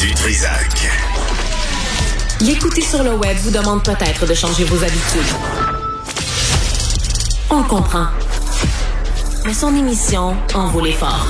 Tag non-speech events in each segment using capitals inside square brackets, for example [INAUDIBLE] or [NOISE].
Du. L'écouter sur le web vous demande peut-être de changer vos habitudes. On comprend. Mais son émission en vaut l'effort.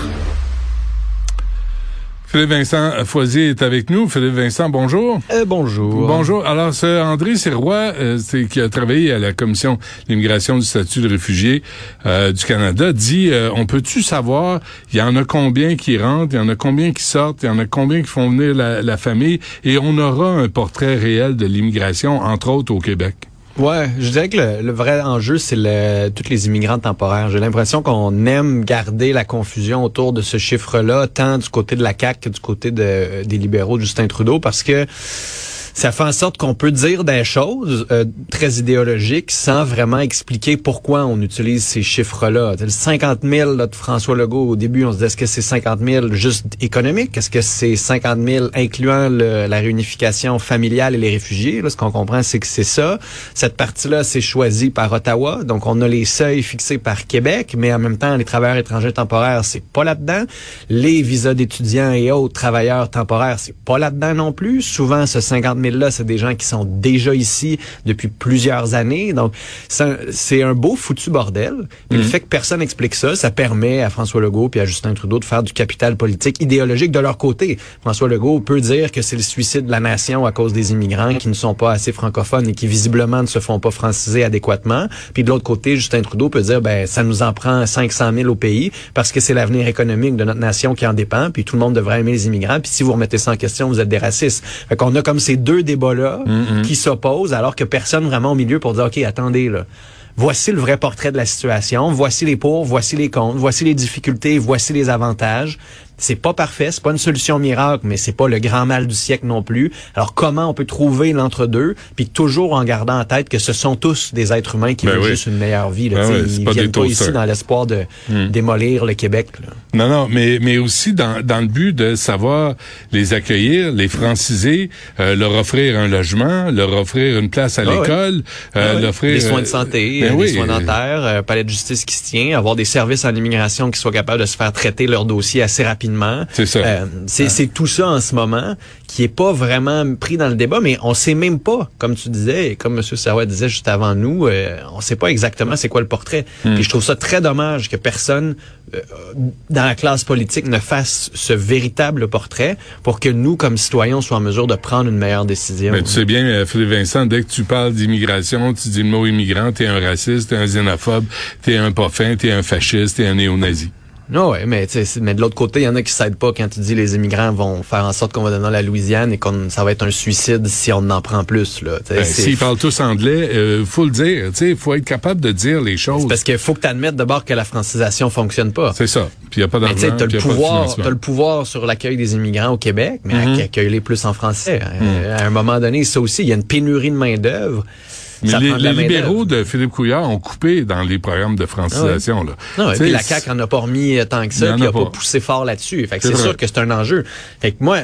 Philippe Vincent Foisier est avec nous. Philippe Vincent, bonjour. Euh, bonjour. Bonjour. Alors, c'est André Sirois, euh, c'est, qui a travaillé à la Commission d'immigration du statut de réfugié euh, du Canada, dit, on peut-tu savoir, il y en a combien qui rentrent, il y en a combien qui sortent, il y en a combien qui font venir la, la famille, et on aura un portrait réel de l'immigration, entre autres au Québec? Ouais, je dirais que le, vrai enjeu, c'est le, tous les immigrants temporaires. J'ai l'impression qu'on aime garder la confusion autour de ce chiffre-là, tant du côté de la CAQ que du côté de, des libéraux Justin Trudeau, parce que ça fait en sorte qu'on peut dire des choses euh, très idéologiques sans vraiment expliquer pourquoi on utilise ces chiffres-là. Le 50 000 là, de François Legault, au début, on se disait, est-ce que c'est 50 000 juste économique? Est-ce que c'est 50 000 incluant le, la réunification familiale et les réfugiés? Là, ce qu'on comprend, c'est que c'est ça. Cette partie-là, c'est choisi par Ottawa. Donc, on a les seuils fixés par Québec, mais en même temps, les travailleurs étrangers temporaires, c'est pas là-dedans. Les visas d'étudiants et autres travailleurs temporaires, c'est pas là-dedans non plus. Souvent, ce 50 000 là, c'est des gens qui sont déjà ici depuis plusieurs années. Donc, c'est un, un, beau foutu bordel. Puis le fait que personne explique ça, ça permet à François Legault puis à Justin Trudeau de faire du capital politique idéologique de leur côté. François Legault peut dire que c'est le suicide de la nation à cause des immigrants qui ne sont pas assez francophones et qui visiblement ne se font pas franciser adéquatement. Puis de l'autre côté, Justin Trudeau peut dire, ben ça nous en prend 500 000 au pays parce que c'est l'avenir économique de notre nation qui en dépend. Puis tout le monde devrait aimer les immigrants. Puis si vous remettez ça en question, vous êtes des racistes. Fait qu'on a comme ces deux débats-là mm-hmm. qui s'opposent alors que personne vraiment au milieu pour dire, OK, attendez, là voici le vrai portrait de la situation, voici les pour, voici les contre, voici les difficultés, voici les avantages. C'est pas parfait, c'est pas une solution miracle, mais c'est pas le grand mal du siècle non plus. Alors comment on peut trouver l'entre-deux, puis toujours en gardant en tête que ce sont tous des êtres humains qui ben veulent oui. juste une meilleure vie. Là, ben oui, ils pas viennent pas ici dans l'espoir de hmm. démolir le Québec. Là. Non, non, mais mais aussi dans, dans le but de savoir les accueillir, les franciser, euh, leur offrir un logement, leur offrir une place à ah l'école, oui. euh, ah oui. offrir des soins de santé, ben des soins dentaires, euh, palais de justice qui se tient, avoir des services en immigration qui soient capables de se faire traiter leur dossier assez rapidement c'est ça. Euh, c'est, tout ça en ce moment qui est pas vraiment pris dans le débat, mais on sait même pas, comme tu disais, et comme M. Serrois disait juste avant nous, euh, on sait pas exactement c'est quoi le portrait. Hmm. Puis je trouve ça très dommage que personne euh, dans la classe politique ne fasse ce véritable portrait pour que nous, comme citoyens, soient en mesure de prendre une meilleure décision. Mais tu sais bien, euh, Philippe Vincent, dès que tu parles d'immigration, tu dis le mot immigrant, t'es un raciste, t'es un xénophobe, t'es un pas fin, t'es un fasciste, t'es un néo-nazi. Non, ouais, mais, mais de l'autre côté, il y en a qui s'aident pas quand tu dis les immigrants vont faire en sorte qu'on va donner la Louisiane et qu'on ça va être un suicide si on en prend plus. Là, ben, S'ils parlent tous anglais, euh, faut le dire. Il faut être capable de dire les choses. Parce qu'il faut que tu admettes d'abord que la francisation fonctionne pas. C'est ça. Puis il a pas d'argent. Tu as, le pouvoir, as le pouvoir sur l'accueil des immigrants au Québec, mais mm -hmm. accueille-les plus en français. Mm -hmm. À un moment donné, ça aussi, il y a une pénurie de main-d'œuvre. Mais les, les libéraux de Philippe Couillard ont coupé dans les programmes de francisation. Ah. Là. Non, et puis la CAQ en a pas remis tant que ça, puis a, a pas poussé fort là-dessus. Fait que c'est sûr que c'est un enjeu. Fait que moi,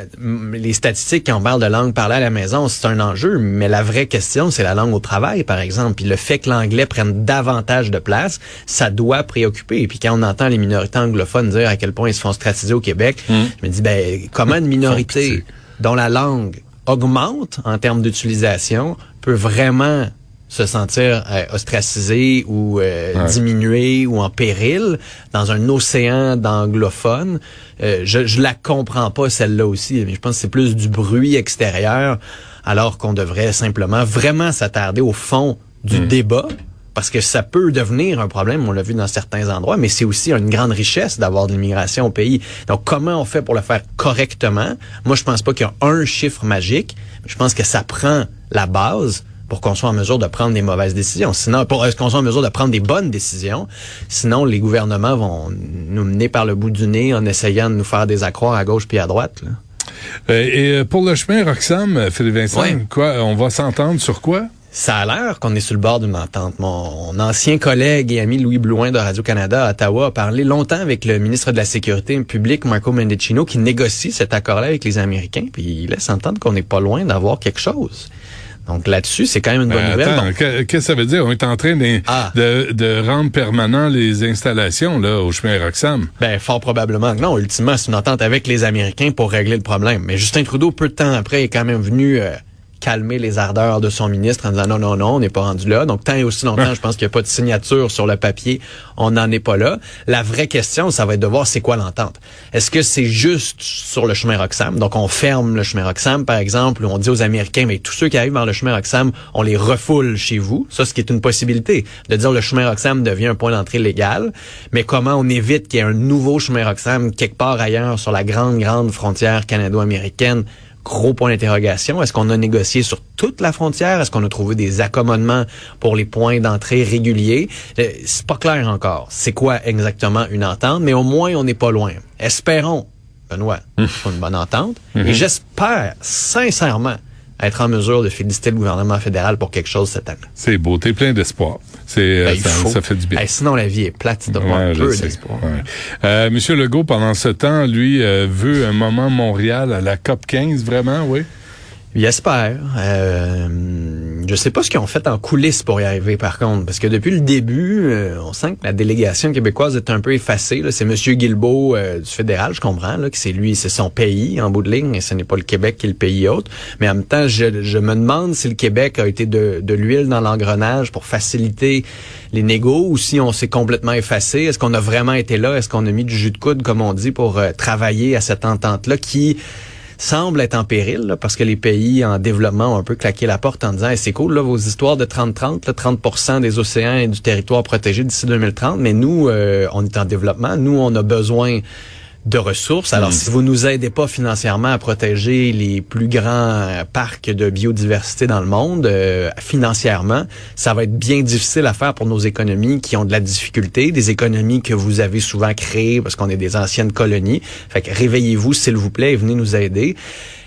les statistiques quand on parle de langue parlée à la maison, c'est un enjeu, mais la vraie question, c'est la langue au travail, par exemple. Puis le fait que l'anglais prenne davantage de place, ça doit préoccuper. Et puis quand on entend les minorités anglophones dire à quel point ils se font stratiser au Québec, mmh. je me dis, ben, comment une minorité dont la langue augmente en termes d'utilisation peut vraiment se sentir euh, ostracisé ou euh, ouais. diminué ou en péril dans un océan d'anglophones. Euh, je, je la comprends pas celle-là aussi, mais je pense que c'est plus du bruit extérieur alors qu'on devrait simplement vraiment s'attarder au fond du mmh. débat parce que ça peut devenir un problème, on l'a vu dans certains endroits, mais c'est aussi une grande richesse d'avoir de l'immigration au pays. Donc, comment on fait pour le faire correctement? Moi, je pense pas qu'il y a un chiffre magique. Je pense que ça prend la base pour qu'on soit en mesure de prendre des mauvaises décisions. Sinon, pour qu'on soit en mesure de prendre des bonnes décisions? Sinon, les gouvernements vont nous mener par le bout du nez en essayant de nous faire des accroires à gauche puis à droite. Là. Euh, et pour le chemin, Roxham, Philippe Vincent, ouais. quoi, on va s'entendre sur quoi? Ça a l'air qu'on est sur le bord d'une entente. Mon ancien collègue et ami Louis Blouin de Radio-Canada à Ottawa a parlé longtemps avec le ministre de la Sécurité publique, Marco Mendicino, qui négocie cet accord-là avec les Américains, puis il laisse entendre qu'on n'est pas loin d'avoir quelque chose. Donc là-dessus, c'est quand même une bonne Ben, nouvelle. attends, qu'est-ce que ça veut dire? On est en train de, Ah. de, de rendre permanent les installations là au chemin Roxham. Ben, fort probablement que non. Ultimement, c'est une entente avec les Américains pour régler le problème. Mais Justin Trudeau, peu de temps après, est quand même venu euh, calmer les ardeurs de son ministre en disant non, non, non, on n'est pas rendu là. Donc, tant et aussi longtemps, je pense qu'il n'y a pas de signature sur le papier, on n'en est pas là. La vraie question, ça va être de voir c'est quoi l'entente. Est-ce que c'est juste sur le chemin Roxham? Donc, on ferme le chemin Roxham, par exemple, ou on dit aux Américains, mais tous ceux qui arrivent dans le chemin Roxham, on les refoule chez vous. Ça, ce qui est une possibilité, de dire le chemin Roxham devient un point d'entrée légal. Mais comment on évite qu'il y ait un nouveau chemin Roxham quelque part ailleurs sur la grande, grande frontière canado-américaine? Gros point d'interrogation. Est-ce qu'on a négocié sur toute la frontière? Est-ce qu'on a trouvé des accommodements pour les points d'entrée réguliers? Euh, c'est pas clair encore. C'est quoi exactement une entente? Mais au moins, on n'est pas loin. Espérons, Benoît, pour une bonne entente. Et j'espère sincèrement être en mesure de féliciter le gouvernement fédéral pour quelque chose cette année. C'est beau, t'es plein d'espoir. C'est euh, Ben, il ça, fait du bien. Sinon, la vie est plate. Il Ouais, un peu d'espoir. Ouais. Euh, Monsieur Legault, pendant ce temps, lui, euh, veut un moment Montréal à la COP 15, vraiment, oui? J'espère. Euh, je sais pas ce qu'ils ont fait en coulisses pour y arriver, par contre, parce que depuis le début, euh, on sent que la délégation québécoise est un peu effacée. C'est Monsieur Guilbeault euh, du fédéral, je comprends, là, que c'est lui, c'est son pays en bout de ligne, et ce n'est pas le Québec qui est le pays autre. Mais en même temps, je, me demande si le Québec a été de, de l'huile dans l'engrenage pour faciliter les négos ou si on s'est complètement effacé. Est-ce qu'on a vraiment été là? Est-ce qu'on a mis du jus de coude, comme on dit, pour euh, travailler à cette entente-là qui semble être en péril parce que les pays en développement ont un peu claqué la porte en disant c'est cool là, vos histoires de 30-30, là, 30 des océans et du territoire protégé d'ici 2030, mais nous, euh, on est en développement, nous, on a besoin de ressources. Alors, si vous nous aidez pas financièrement à protéger les plus grands euh, parcs de biodiversité dans le monde, euh, financièrement, ça va être bien difficile à faire pour nos économies qui ont de la difficulté, des économies que vous avez souvent créées parce qu'on est des anciennes colonies. Fait que réveillez-vous, s'il vous plaît, et venez nous aider.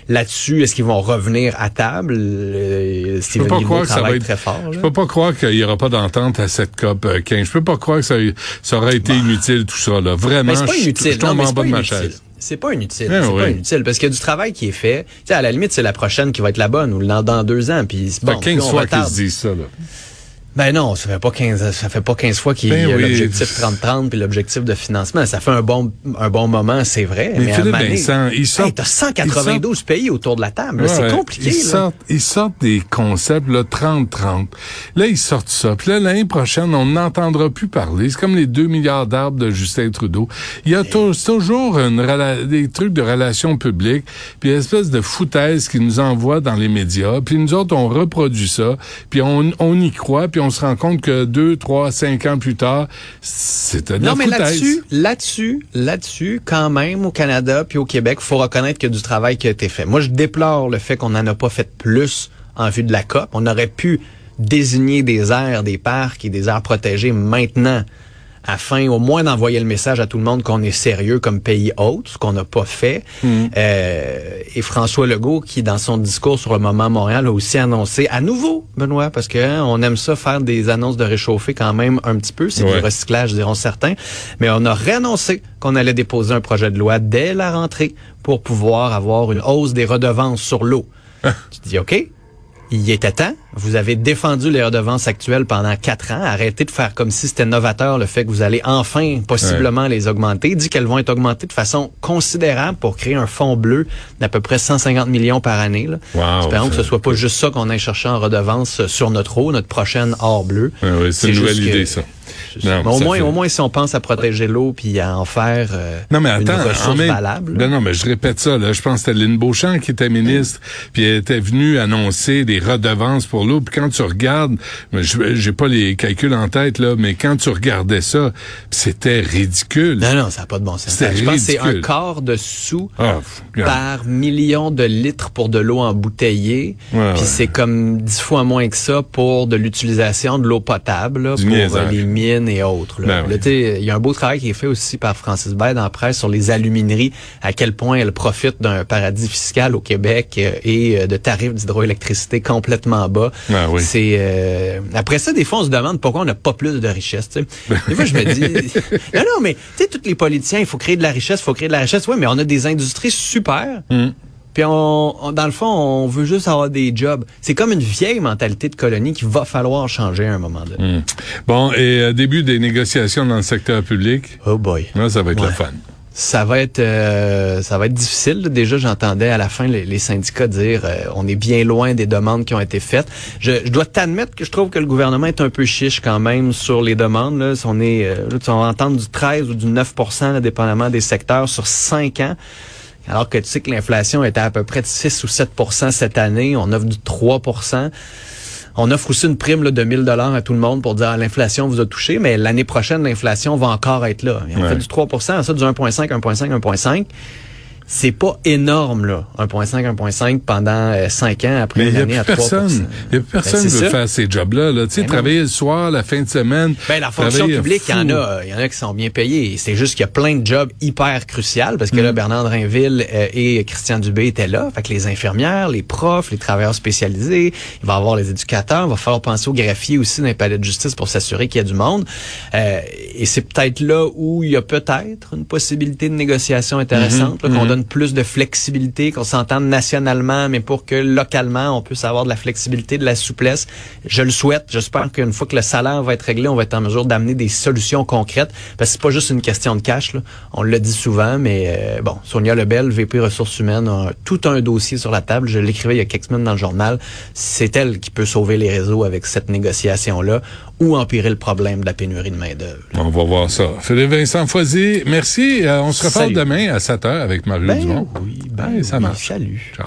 Là-dessus, est-ce qu'ils vont revenir à table? Euh, Je peux pas croire que ça va être très fort. Je peux pas croire qu'il y aura pas d'entente à cette COP euh, 15. Je peux pas croire que ça, ça aurait été inutile tout ça là. Vraiment, Mais c'est pas inutile. je tombe non, mais en c'est bas pas de ma inutile. chaise. C'est pas inutile. Ah c'est oui. pas inutile parce qu'il y a du travail qui est fait. Tu sais, à la limite, c'est la prochaine qui va être la bonne ou dans, dans deux ans. Puis Ça bon, fait puis 15 on fois qu'ils se disent ça là. Ben non, ça fait pas 15, ça fait pas 15 fois qu'il y Ben a oui. l'objectif 30-30 puis l'objectif de financement. Ça fait un bon, un bon moment, c'est vrai. Mais Mais, à Philippe donné, Vincent, ils sortent- hey, t'as 192 pays autour de la table. là. Ouais, c'est compliqué. Ils là. sortent, ils sortent des concepts, là, 30-30. Là, ils sortent ça. Puis là, l'année prochaine, on n'entendra plus parler. C'est comme les 2 milliards d'arbres de Justin Trudeau. Il y a c'est toujours une des trucs de relations publiques, puis une espèce de foutaise qui nous envoie dans les médias. Puis nous autres, on reproduit ça, puis on, on y croit, puis on se rend compte que deux, trois, cinq ans plus tard, de la Non, mais là-dessus, là-dessus, là-dessus, quand même, au Canada puis au Québec, faut reconnaître qu'il y a du travail qui a été fait. Moi, je déplore le fait qu'on n'en a pas fait plus en vue de la COP. On aurait pu désigner des aires, des parcs et des aires protégées maintenant afin au moins d'envoyer le message à tout le monde qu'on est sérieux comme pays hôte, ce qu'on n'a pas fait. Euh, et François Legault, qui dans son discours sur le moment Montréal a aussi annoncé à nouveau, Benoît, parce que hein, on aime ça faire des annonces de réchauffer quand même un petit peu, c'est Ouais. du recyclage, diront certains, mais on a réannoncé qu'on allait déposer un projet de loi dès la rentrée pour pouvoir avoir une hausse des redevances sur l'eau. tu te dis, OK, il était temps. Vous avez défendu les redevances actuelles pendant quatre ans. Arrêtez de faire comme si c'était novateur le fait que vous allez enfin possiblement les augmenter. Dit qu'elles vont être augmentées de façon considérable pour créer un fonds bleu d'à peu près 150 millions par année. Là. Wow, Espérons que ce soit pas juste ça qu'on aille chercher en redevance sur notre eau, notre prochaine or bleu. Ouais, ouais, c'est une nouvelle idée, ça. Non, Mais au ça moins, fait- au moins, si on pense à protéger l'eau puis à en faire euh, Non, mais une attends, ressource même- valable. Ben non, mais je répète ça, là. Je pense que c'était Lynn Beauchamp qui était ministre, puis elle était venue annoncer des redevances pour l'eau. Puis quand tu regardes, j'ai pas les calculs en tête, là, mais quand tu regardais ça, c'était ridicule. Non, non, ça n'a pas de bon sens. C'était Je pense que c'est un ridicule. quart de sous Ah, par million de litres pour de l'eau embouteillée. Ouais, Puis ouais. c'est comme dix fois moins que ça pour de l'utilisation de l'eau potable là, pour euh, les mines et autres. Là. Ben. Là, il y a un beau travail qui est fait aussi par Francis Baird dans la presse sur les alumineries, à quel point elles profitent d'un paradis fiscal au Québec euh, et euh, de tarifs d'hydroélectricité complètement bas. Oui. C'est euh, après ça, des fois, on se demande pourquoi on n'a pas plus de richesse. Des fois, je me dis, [LAUGHS] non, non, mais tu sais, tous les politiciens, il faut créer de la richesse, il faut créer de la richesse. Oui, mais on a des industries super. Hmm. Puis on, dans le fond, on veut juste avoir des jobs. C'est comme une vieille mentalité de colonie qu'il va falloir changer à un moment donné. Hmm. Bon, et euh, début des négociations dans le secteur public. Oh boy. Là, ça va être le fun. Ça va être euh, ça va être difficile. Déjà, j'entendais à la fin les, syndicats dire euh, on est bien loin des demandes qui ont été faites. Je, dois t'admettre que je trouve que le gouvernement est un peu chiche quand même sur les demandes. Là. On est euh, on va entendre du 13 ou du 9 là, dépendamment des secteurs sur 5 ans. Alors que tu sais que l'inflation était à peu près de 6 ou 7% cette année, on offre du 3% on offre aussi une prime là, de 1000 dollars à tout le monde pour dire ah, l'inflation vous a touché, mais l'année prochaine, l'inflation va encore être là. on fait du 3% ça, du 1,5, 1,5, 1,5 c'est pas énorme, là, 1,5, 1,5 pendant 5 euh, ans après une année à 3 personne, Il y a personne ben, qui veut faire ces jobs-là. Là. Tu sais, ben travailler le soir, la fin de semaine. Ben, la fonction publique, il y en a. Il y en a qui sont bien payés. C'est juste qu'il y a plein de jobs hyper cruciaux parce que là, mm. Bernard Drinville euh, et Christian Dubé étaient là. Fait que les infirmières, les profs, les travailleurs spécialisés, il va y avoir les éducateurs, il va falloir penser aux greffiers aussi dans les palais de justice pour s'assurer qu'il y a du monde. Euh, et c'est peut-être là où il y a peut-être une possibilité de négociation intéressante, mm-hmm. qu'on plus de flexibilité, qu'on s'entende nationalement, mais pour que localement, on puisse avoir de la flexibilité, de la souplesse. Je le souhaite. J'espère qu'une fois que le salaire va être réglé, on va être en mesure d'amener des solutions concrètes. Parce que c'est pas juste une question de cash. Là. On le dit souvent, mais euh, bon, Sonia Lebel, VP Ressources humaines, a tout un dossier sur la table. Je l'écrivais il y a quelques semaines dans le journal. C'est elle qui peut sauver les réseaux avec cette négociation-là ou empirer le problème de la pénurie de main-d'œuvre. On va voir ça. Philippe Vincent Foisy, merci. Euh, on se reparle demain à 7 h avec Marie ben, Oui, ben, ça marche. Salut. Ciao.